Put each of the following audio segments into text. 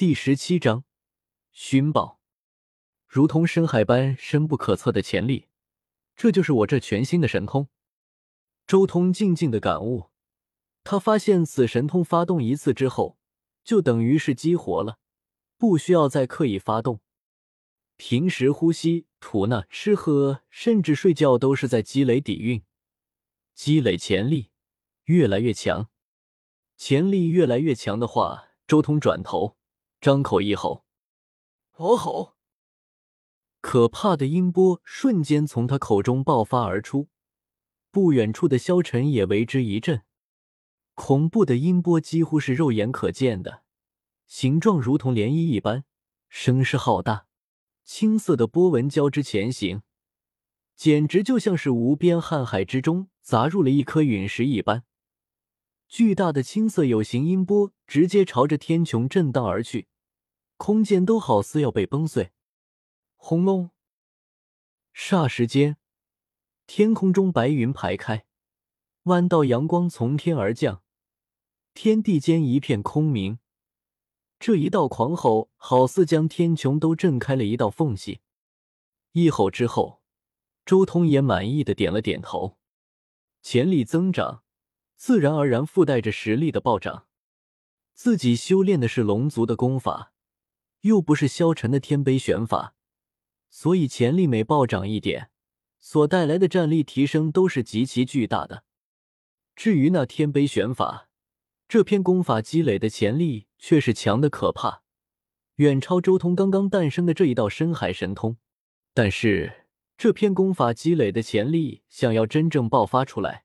第十七章寻宝，如同深海般深不可测的潜力，这就是我这全新的神通。周通静静的感悟，他发现此神通发动一次之后，就等于是激活了，不需要再刻意发动。平时呼吸、吐纳、吃喝，甚至睡觉，都是在积累底蕴，积累潜力，越来越强。潜力越来越强的话，周通转头。张口一吼，哦吼！可怕的音波瞬间从他口中爆发而出，不远处的萧晨也为之一震。恐怖的音波几乎是肉眼可见的，形状如同涟漪一般，声势浩大，青色的波纹交织前行，简直就像是无边瀚海之中砸入了一颗陨石一般。巨大的青色有形音波直接朝着天穹震荡而去。空间都好似要被崩碎，轰隆！霎时间，天空中白云排开，万道阳光从天而降，天地间一片空明。这一道狂吼，好似将天穹都震开了一道缝隙。一吼之后，周通也满意的点了点头。潜力增长，自然而然附带着实力的暴涨。自己修炼的是龙族的功法。又不是萧晨的天杯玄法，所以潜力每暴涨一点，所带来的战力提升都是极其巨大的。至于那天杯玄法，这篇功法积累的潜力却是强的可怕，远超周通刚刚诞生的这一道深海神通。但是这篇功法积累的潜力，想要真正爆发出来，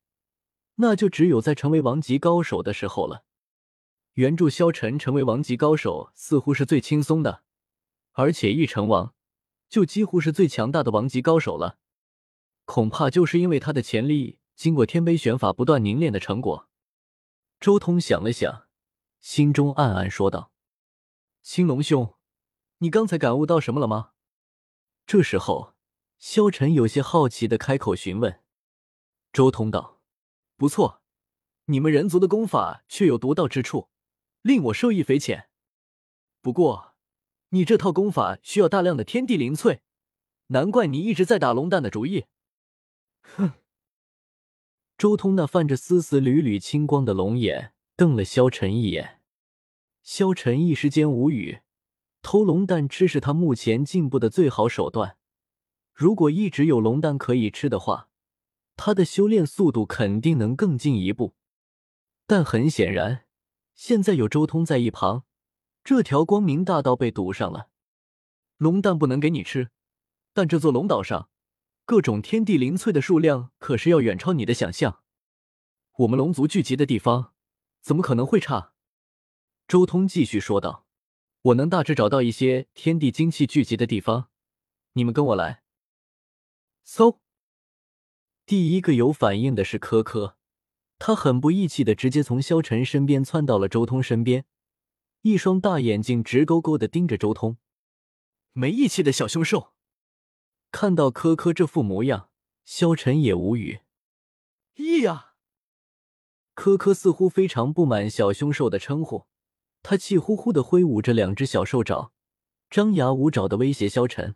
那就只有在成为王级高手的时候了。援助萧晨成为王级高手，似乎是最轻松的，而且一成王，就几乎是最强大的王级高手了。恐怕就是因为他的潜力经过天杯玄法不断凝练的成果。周通想了想，心中暗暗说道：“青龙兄，你刚才感悟到什么了吗？”这时候，萧晨有些好奇的开口询问。周通道：“不错，你们人族的功法却有独到之处。”令我受益匪浅。不过，你这套功法需要大量的天地灵粹，难怪你一直在打龙蛋的主意。哼！周通那泛着丝丝缕缕青光的龙眼瞪了萧晨一眼，萧晨一时间无语。偷龙蛋吃是他目前进步的最好手段，如果一直有龙蛋可以吃的话，他的修炼速度肯定能更进一步。但很显然。现在有周通在一旁，这条光明大道被堵上了。龙蛋不能给你吃，但这座龙岛上各种天地灵翠的数量可是要远超你的想象。我们龙族聚集的地方怎么可能会差？周通继续说道：“我能大致找到一些天地精气聚集的地方，你们跟我来。”嗖！第一个有反应的是柯柯。他很不义气的直接从萧晨身边窜到了周通身边，一双大眼睛直勾勾的盯着周通。没义气的小凶兽！看到科科这副模样，萧晨也无语。咦呀！科科似乎非常不满小凶兽的称呼，他气呼呼的挥舞着两只小兽爪，张牙舞爪的威胁萧晨。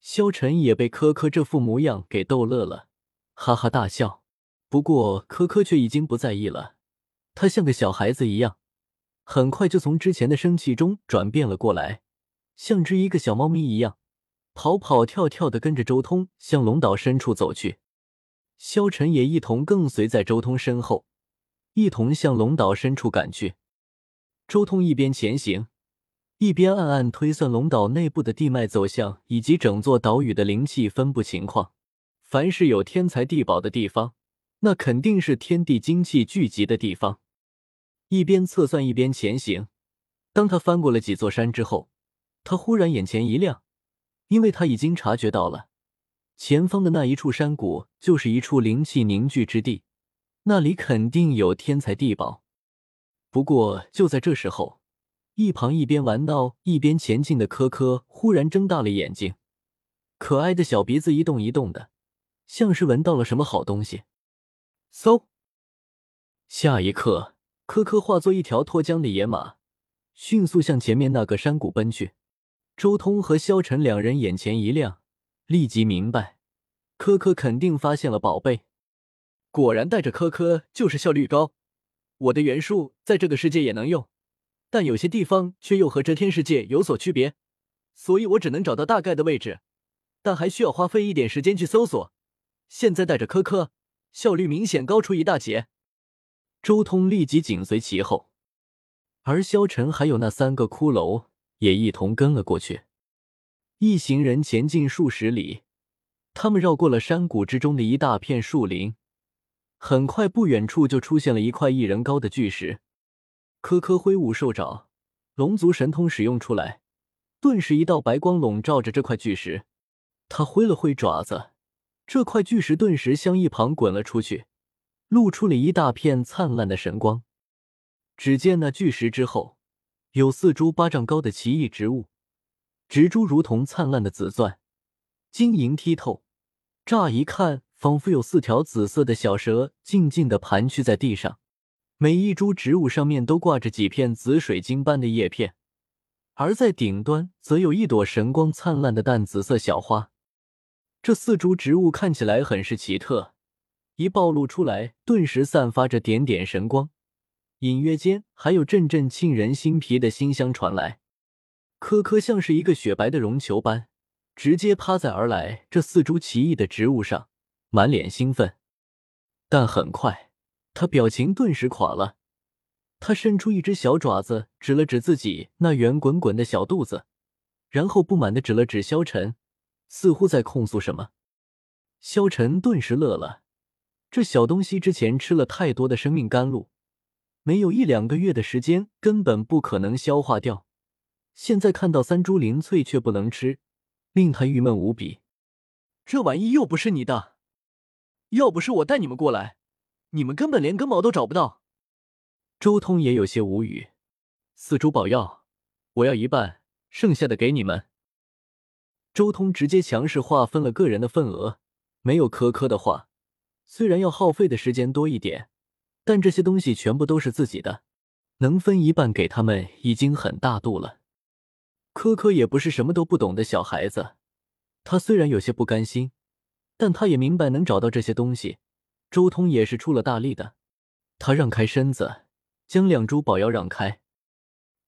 萧晨也被科科这副模样给逗乐了，哈哈大笑。不过，科科却已经不在意了。他像个小孩子一样，很快就从之前的生气中转变了过来，像只一个小猫咪一样，跑跑跳跳的跟着周通向龙岛深处走去。萧晨也一同跟随在周通身后，一同向龙岛深处赶去。周通一边前行，一边暗暗推算龙岛内部的地脉走向以及整座岛屿的灵气分布情况。凡是有天才地宝的地方，那肯定是天地精气聚集的地方。一边测算一边前行。当他翻过了几座山之后，他忽然眼前一亮，因为他已经察觉到了前方的那一处山谷就是一处灵气凝聚之地，那里肯定有天才地宝。不过就在这时候，一旁一边玩闹一边前进的科科忽然睁大了眼睛，可爱的小鼻子一动一动的，像是闻到了什么好东西。嗖！下一刻，科科化作一条脱缰的野马，迅速向前面那个山谷奔去。周通和萧晨两人眼前一亮，立即明白，科科肯定发现了宝贝。果然带着科科就是效率高。我的元术在这个世界也能用，但有些地方却又和遮天世界有所区别，所以我只能找到大概的位置，但还需要花费一点时间去搜索。现在带着科科，效率明显高出一大截。周通立即紧随其后，而萧晨还有那三个骷髅也一同跟了过去。一行人前进数十里，他们绕过了山谷之中的一大片树林。很快，不远处就出现了一块一人高的巨石。科科挥舞兽爪，龙族神通使用出来，顿时一道白光笼罩着这块巨石。他挥了挥爪子，这块巨石顿时向一旁滚了出去，露出了一大片灿烂的神光。只见那巨石之后，有四株巴掌高的奇异植物，植株如同灿烂的紫钻，晶莹剔透，乍一看。仿佛有四条紫色的小蛇静静的盘踞在地上，每一株植物上面都挂着几片紫水晶般的叶片，而在顶端则有一朵神光灿烂的淡紫色小花。这四株植物看起来很是奇特，一暴露出来，顿时散发着点点神光，隐约间还有阵阵沁人心脾的馨香传来。颗颗像是一个雪白的绒球般，直接趴在而来这四株奇异的植物上。满脸兴奋，但很快，他表情顿时垮了。他伸出一只小爪子，指了指自己那圆滚滚的小肚子，然后不满的指了指萧晨，似乎在控诉什么。萧晨顿时乐了，这小东西之前吃了太多的生命甘露，没有一两个月的时间，根本不可能消化掉。现在看到三株灵翠却不能吃，令他郁闷无比。这玩意又不是你的。要不是我带你们过来，你们根本连根毛都找不到。周通也有些无语。四株宝药，我要一半，剩下的给你们。周通直接强势划分了个人的份额。没有科科的话，虽然要耗费的时间多一点，但这些东西全部都是自己的，能分一半给他们已经很大度了。科科也不是什么都不懂的小孩子，他虽然有些不甘心。但他也明白，能找到这些东西，周通也是出了大力的。他让开身子，将两株宝药让开。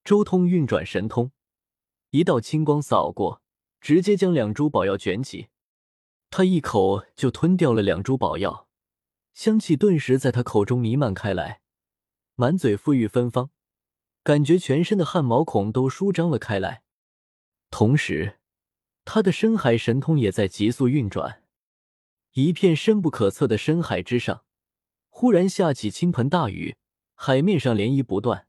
周通运转神通，一道青光扫过，直接将两株宝药卷起。他一口就吞掉了两株宝药，香气顿时在他口中弥漫开来，满嘴馥郁芬芳，感觉全身的汗毛孔都舒张了开来。同时，他的深海神通也在急速运转。一片深不可测的深海之上，忽然下起倾盆大雨，海面上涟漪不断，